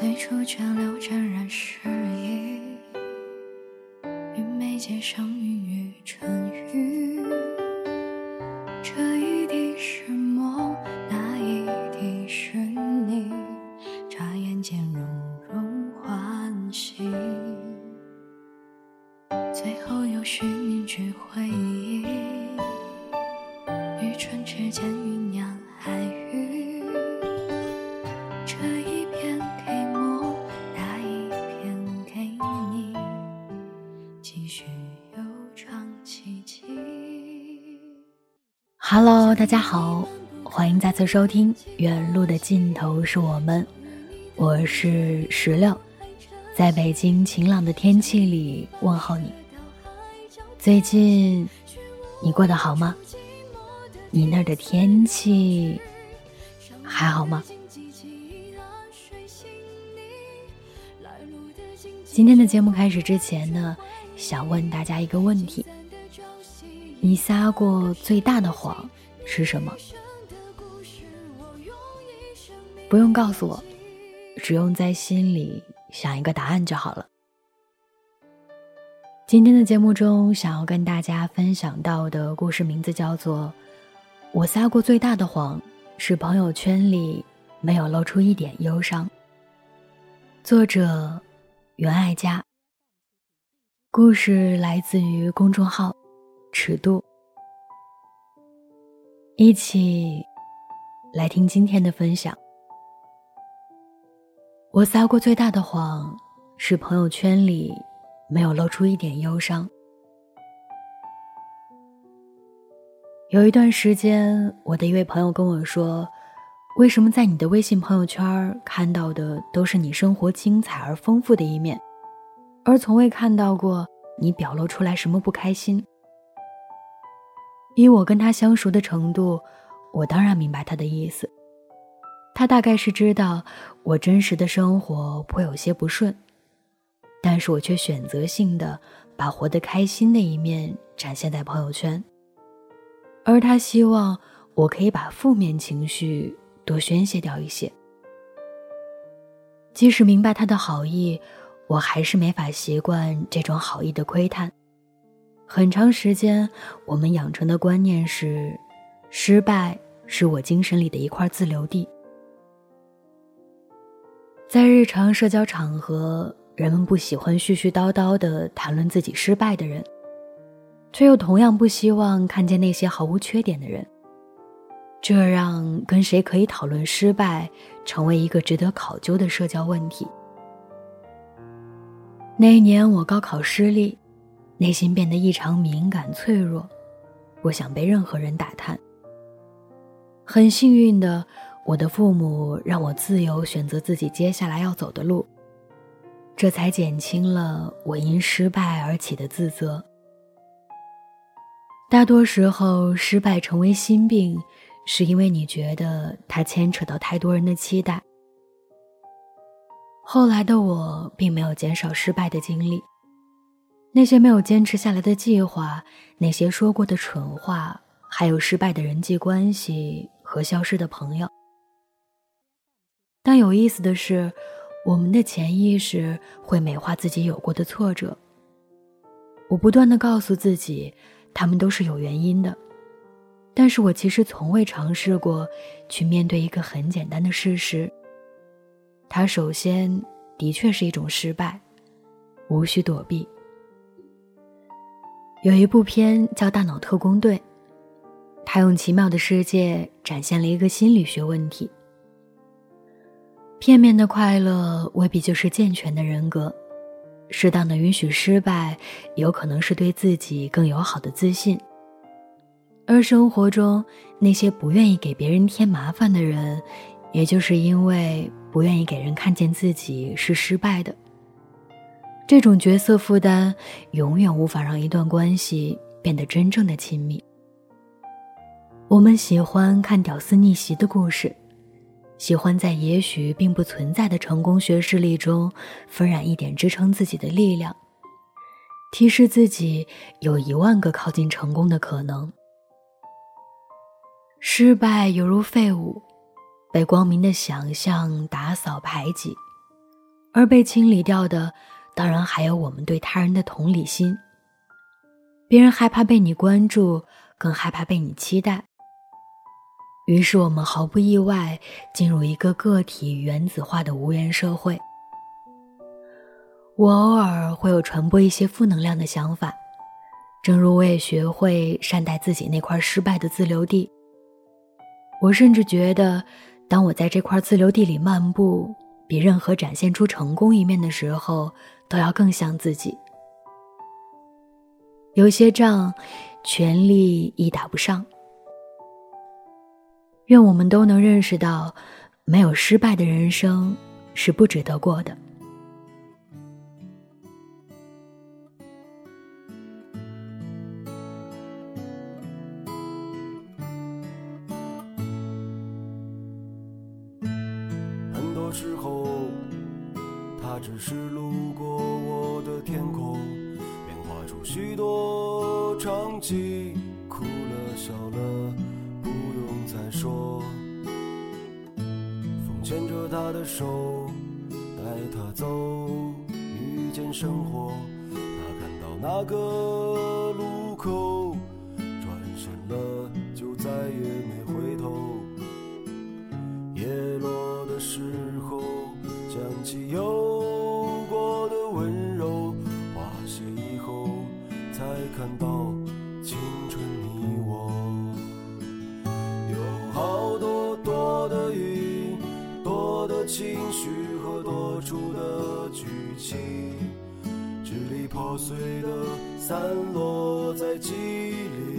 最初泉流沾染诗 Hello，大家好，欢迎再次收听《远路的尽头是我们》，我是石榴，在北京晴朗的天气里问候你。最近你过得好吗？你那儿的天气还好吗？今天的节目开始之前呢，想问大家一个问题：你撒过最大的谎是什么？不用告诉我，只用在心里想一个答案就好了。今天的节目中，想要跟大家分享到的故事名字叫做《我撒过最大的谎是朋友圈里没有露出一点忧伤》。作者袁爱佳。故事来自于公众号“尺度”。一起来听今天的分享。我撒过最大的谎是朋友圈里没有露出一点忧伤。有一段时间，我的一位朋友跟我说：“为什么在你的微信朋友圈看到的都是你生活精彩而丰富的一面，而从未看到过你表露出来什么不开心？”以我跟他相熟的程度，我当然明白他的意思。他大概是知道我真实的生活颇有些不顺，但是我却选择性的把活得开心的一面展现在朋友圈。而他希望我可以把负面情绪多宣泄掉一些。即使明白他的好意，我还是没法习惯这种好意的窥探。很长时间，我们养成的观念是，失败是我精神里的一块自留地。在日常社交场合，人们不喜欢絮絮叨叨地谈论自己失败的人。却又同样不希望看见那些毫无缺点的人，这让跟谁可以讨论失败成为一个值得考究的社交问题。那一年我高考失利，内心变得异常敏感脆弱，不想被任何人打探。很幸运的，我的父母让我自由选择自己接下来要走的路，这才减轻了我因失败而起的自责。大多时候，失败成为心病，是因为你觉得它牵扯到太多人的期待。后来的我并没有减少失败的经历，那些没有坚持下来的计划，那些说过的蠢话，还有失败的人际关系和消失的朋友。但有意思的是，我们的潜意识会美化自己有过的挫折。我不断的告诉自己。他们都是有原因的，但是我其实从未尝试过去面对一个很简单的事实。它首先的确是一种失败，无需躲避。有一部片叫《大脑特工队》，它用奇妙的世界展现了一个心理学问题：片面的快乐未必就是健全的人格，适当的允许失败，有可能是对自己更友好的自信。而生活中那些不愿意给别人添麻烦的人，也就是因为不愿意给人看见自己是失败的。这种角色负担，永远无法让一段关系变得真正的亲密。我们喜欢看屌丝逆袭的故事。喜欢在也许并不存在的成功学事例中，分染一点支撑自己的力量，提示自己有一万个靠近成功的可能。失败犹如废物，被光明的想象打扫排挤，而被清理掉的，当然还有我们对他人的同理心。别人害怕被你关注，更害怕被你期待。于是我们毫不意外进入一个个体原子化的无缘社会。我偶尔会有传播一些负能量的想法，正如我也学会善待自己那块失败的自留地。我甚至觉得，当我在这块自留地里漫步，比任何展现出成功一面的时候都要更像自己。有些仗，全力亦打不上。愿我们都能认识到，没有失败的人生是不值得过的。时候，他只是路过我的天空，变化出许多场景，哭了笑了。不用再说，风牵着他的手，带他走，遇见生活。他看到那个路口，转身了，就再也没想起有过的温柔，花谢以后，才看到青春。你我有好多多的云，多的。情绪和多出的剧情，支离破碎的散落在记忆里。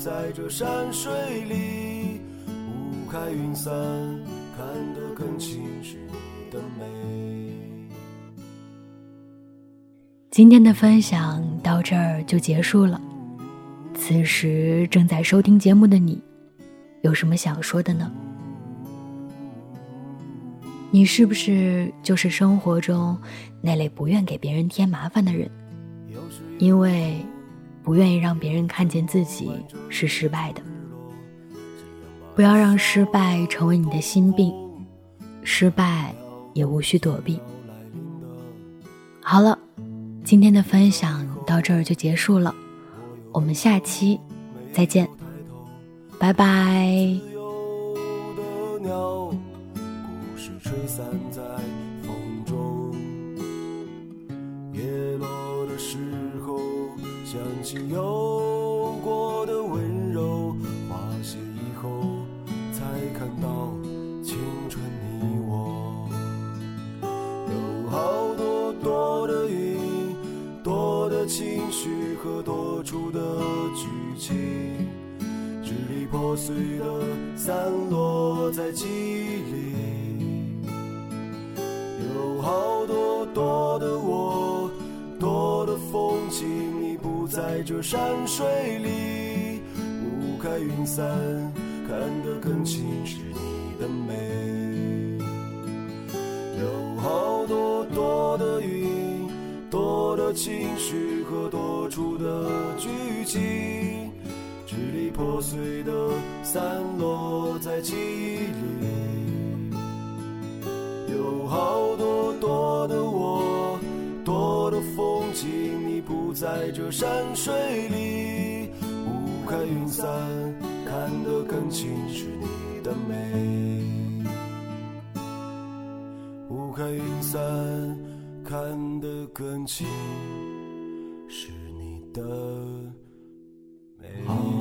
在这山水里。雾开云散，看得更清是你的美。今天的分享到这儿就结束了。此时正在收听节目的你，有什么想说的呢？你是不是就是生活中那类不愿给别人添麻烦的人？因为不愿意让别人看见自己是失败的。不要让失败成为你的心病，失败也无需躲避。好了，今天的分享到这儿就结束了。我们下期再见，拜拜。曾经有过的温柔，花谢以后，才看到青春你我。有好多多的云，多的情绪。和多出的剧情，支离破碎的散落在记忆里。山水里。雾开云散，看得更清是你的美。有好多多的云，多的情绪和多。出的剧情，支离破碎的散落在记忆里。在这山水里。雾开云散，看得更清是你的美。雾开云散，看得更清。是你。的美。